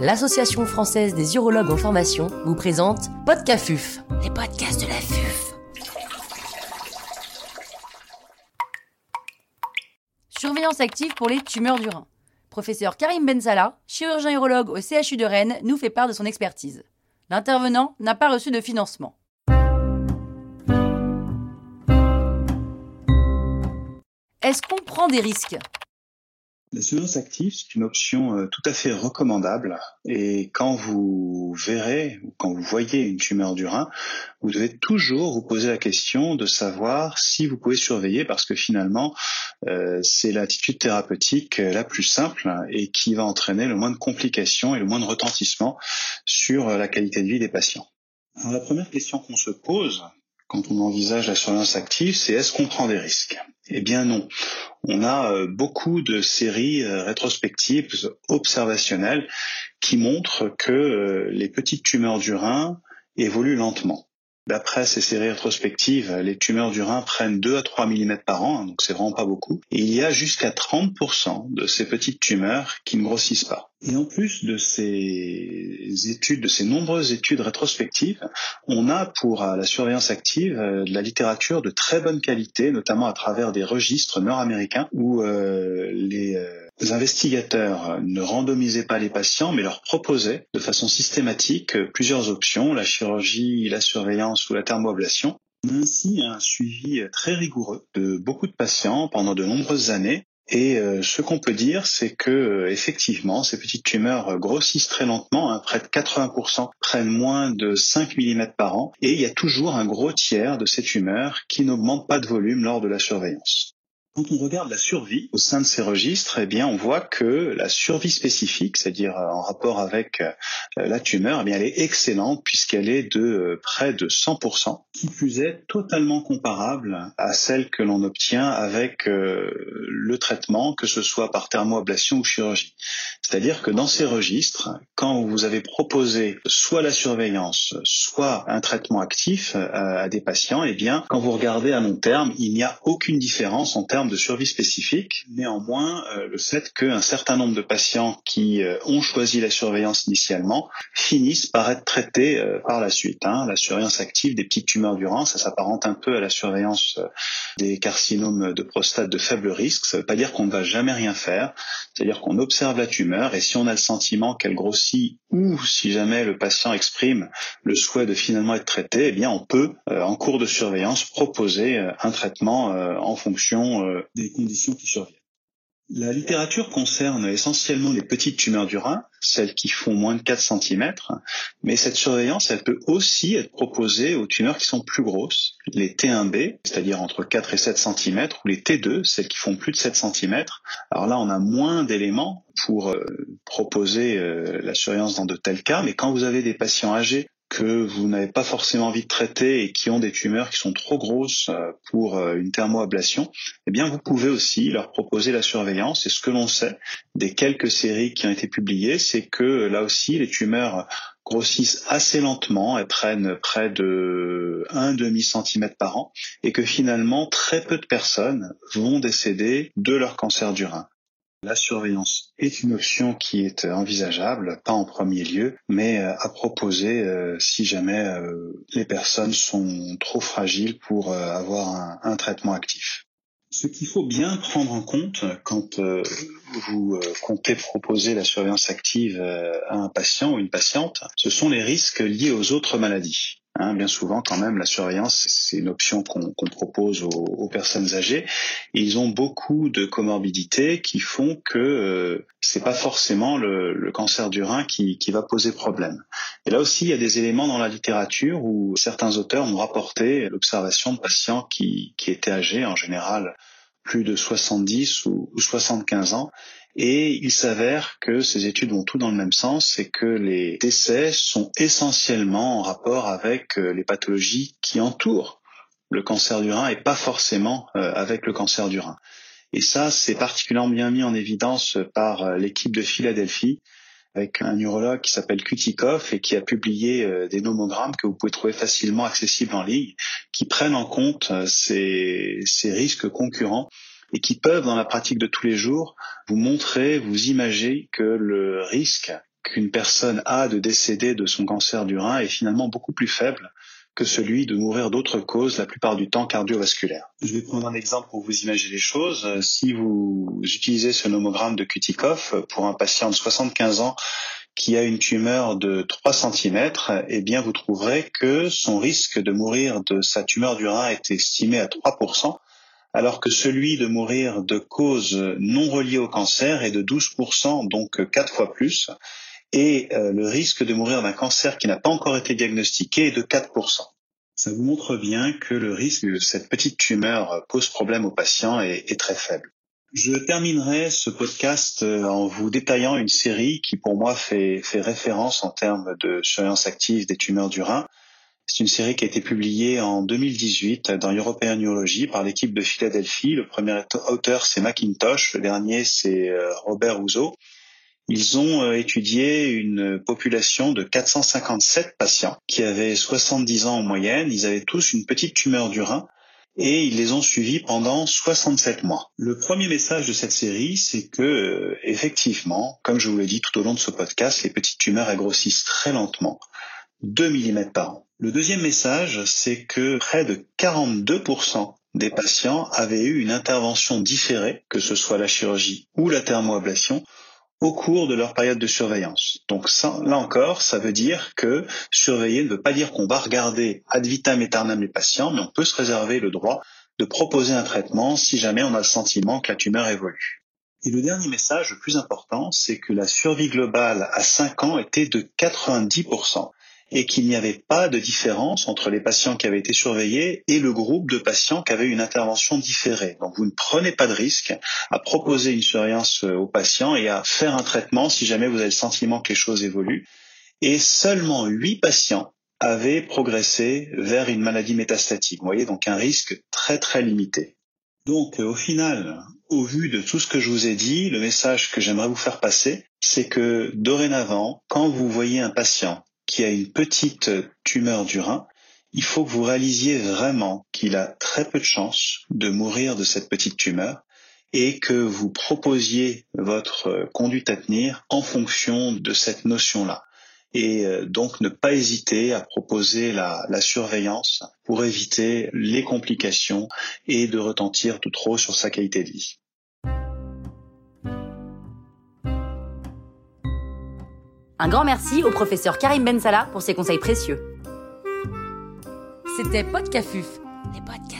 l'Association française des urologues en formation vous présente Podcafuf, les podcasts de la FUF. Surveillance active pour les tumeurs du rein. Professeur Karim Bensala, chirurgien urologue au CHU de Rennes, nous fait part de son expertise. L'intervenant n'a pas reçu de financement. Est-ce qu'on prend des risques? La surveillance active, c'est une option euh, tout à fait recommandable. Et quand vous verrez ou quand vous voyez une tumeur du rein, vous devez toujours vous poser la question de savoir si vous pouvez surveiller, parce que finalement, euh, c'est l'attitude thérapeutique la plus simple et qui va entraîner le moins de complications et le moins de retentissement sur la qualité de vie des patients. Alors, la première question qu'on se pose, quand on envisage la surveillance active, c'est est-ce qu'on prend des risques? Eh bien non. On a euh, beaucoup de séries euh, rétrospectives observationnelles qui montrent que euh, les petites tumeurs du rein évoluent lentement. D'après ces séries rétrospectives, les tumeurs du rein prennent 2 à 3 mm par an, hein, donc c'est vraiment pas beaucoup. Et il y a jusqu'à 30% de ces petites tumeurs qui ne grossissent pas. Et en plus de ces études, de ces nombreuses études rétrospectives, on a pour la surveillance active de la littérature de très bonne qualité, notamment à travers des registres nord-américains où euh, les investigateurs ne randomisaient pas les patients, mais leur proposaient de façon systématique plusieurs options, la chirurgie, la surveillance ou la thermoablation. On a ainsi un suivi très rigoureux de beaucoup de patients pendant de nombreuses années. Et euh, ce qu'on peut dire, c'est que euh, effectivement, ces petites tumeurs grossissent très lentement. Hein, près de 80% prennent moins de 5 mm par an, et il y a toujours un gros tiers de ces tumeurs qui n'augmentent pas de volume lors de la surveillance. Quand on regarde la survie au sein de ces registres, eh bien, on voit que la survie spécifique, c'est-à-dire euh, en rapport avec euh, la tumeur, eh bien, elle est excellente puisqu'elle est de euh, près de 100%, qui plus est totalement comparable à celle que l'on obtient avec le traitement, que ce soit par thermoablation ou chirurgie. C'est-à-dire que dans ces registres, quand vous avez proposé soit la surveillance, soit un traitement actif à des patients, eh bien, quand vous regardez à long terme, il n'y a aucune différence en termes de survie spécifique. Néanmoins, euh, le fait qu'un certain nombre de patients qui euh, ont choisi la surveillance initialement finissent par être traités euh, par la suite. Hein. La surveillance active des petites tumeurs du ça s'apparente un peu à la surveillance des carcinomes de prostate de faible risque. Ça ne veut pas dire qu'on ne va jamais rien faire. C'est-à-dire qu'on observe la tumeur et si on a le sentiment qu'elle grossit ou si jamais le patient exprime le souhait de finalement être traité, eh bien on peut, en cours de surveillance, proposer un traitement en fonction des conditions qui surviennent. La littérature concerne essentiellement les petites tumeurs du rein, celles qui font moins de 4 cm, mais cette surveillance, elle peut aussi être proposée aux tumeurs qui sont plus grosses, les T1B, c'est-à-dire entre 4 et 7 cm, ou les T2, celles qui font plus de 7 cm. Alors là, on a moins d'éléments pour euh, proposer euh, la surveillance dans de tels cas, mais quand vous avez des patients âgés que vous n'avez pas forcément envie de traiter et qui ont des tumeurs qui sont trop grosses euh, pour euh, une thermoablation, eh bien vous pouvez aussi leur proposer la surveillance. Et ce que l'on sait des quelques séries qui ont été publiées, c'est que là aussi les tumeurs grossissent assez lentement, elles prennent près de un demi centimètre par an, et que finalement très peu de personnes vont décéder de leur cancer du rein. La surveillance est une option qui est envisageable, pas en premier lieu, mais euh, à proposer euh, si jamais euh, les personnes sont trop fragiles pour avoir un, traitement actif. Ce qu'il faut bien prendre en compte quand vous comptez proposer la surveillance active à un patient ou une patiente, ce sont les risques liés aux autres maladies. Hein, bien souvent, quand même, la surveillance, c'est une option qu'on propose aux, personnes âgées. ils ont beaucoup de comorbidités qui font que euh, c'est pas forcément le, cancer du rein qui, va poser problème. Et là aussi, il y a des éléments dans la littérature où certains auteurs ont rapporté l'observation de patients qui, qui étaient âgés, en général plus de 70 ou 75 ans, et il s'avère que ces études vont tout dans le même sens, c'est que les décès sont essentiellement en rapport avec euh, les pathologies qui entourent le cancer du rein et pas forcément euh, avec le cancer du rein. Et ça, c'est particulièrement bien mis en évidence par euh, l'équipe de Philadelphie, avec un neurologue qui s'appelle Kutikov et qui a publié des nomogrammes que vous pouvez trouver facilement accessibles en ligne, qui prennent en compte ces, ces risques concurrents et qui peuvent, dans la pratique de tous les jours, vous montrer, vous imager que le risque qu'une personne a de décéder de son cancer du rein est finalement beaucoup plus faible que celui de mourir d'autres causes, la plupart du temps cardiovasculaires. Je vais prendre un exemple pour vous imaginer les choses. Si vous utilisez ce nomogramme de Kutikoff pour un patient de 75 ans qui a une tumeur de 3 cm, eh bien vous trouverez que son risque de mourir de sa tumeur du rein est estimé à 3%, alors que celui de mourir de causes non reliées au cancer est de 12%, donc 4 fois plus et euh, le risque de mourir d'un cancer qui n'a pas encore été diagnostiqué est de 4%. Ça vous montre bien que le risque de cette petite tumeur pose problème aux patients est très faible. Je terminerai ce podcast euh, en vous détaillant une série qui pour moi fait, fait référence en termes de surveillance active des tumeurs du rein. C'est une série qui a été publiée en 2018 dans European Neurology par l'équipe de Philadelphie. Le premier auteur c'est Macintosh, le dernier c'est euh, Robert Ouzo. Ils ont euh, étudié une population de 457 patients qui avaient 70 ans en moyenne. Ils avaient tous une petite tumeur du rein et ils les ont suivis pendant 67 mois. Le premier message de cette série, c'est que euh, effectivement, comme je vous l'ai dit tout au long de ce podcast, les petites tumeurs elles très lentement, 2 mm par an. Le deuxième message, c'est que près de 42% des patients avaient eu une intervention différée, que ce soit la chirurgie ou la thermoablation, au cours de leur période de surveillance. Donc là encore, ça veut dire que surveiller ne veut pas dire qu'on va regarder ad vitam aeternam les patients, mais on peut se réserver le droit de proposer un traitement si jamais on a le sentiment que la tumeur évolue. Et le dernier message, le plus important, c'est que la survie globale à 5 ans était de 90% et qu'il n'y avait pas de différence entre les patients qui avaient été surveillés et le groupe de patients qui avaient une intervention différée. Donc vous ne prenez pas de risque à proposer une surveillance euh, aux patients et à faire un traitement si jamais vous avez le sentiment que les choses évoluent. Et seulement 8 patients avaient progressé vers une maladie métastatique. Vous voyez, donc un risque très très limité. Donc au final, au vu de tout ce que je vous ai dit, le message que j'aimerais vous faire passer, c'est que dorénavant, quand vous voyez un patient qui a une petite tumeur du rein, il faut que vous réalisiez vraiment qu'il a très peu de chances de mourir de cette petite tumeur et que vous proposiez votre conduite à tenir en fonction de cette notion-là. Et euh, donc ne pas hésiter à proposer la, la, surveillance pour éviter les complications et de retentir tout trop sur sa qualité de vie. Un grand merci au professeur Karim Bensala pour ses conseils précieux. C'était Podcafuf, les podcasts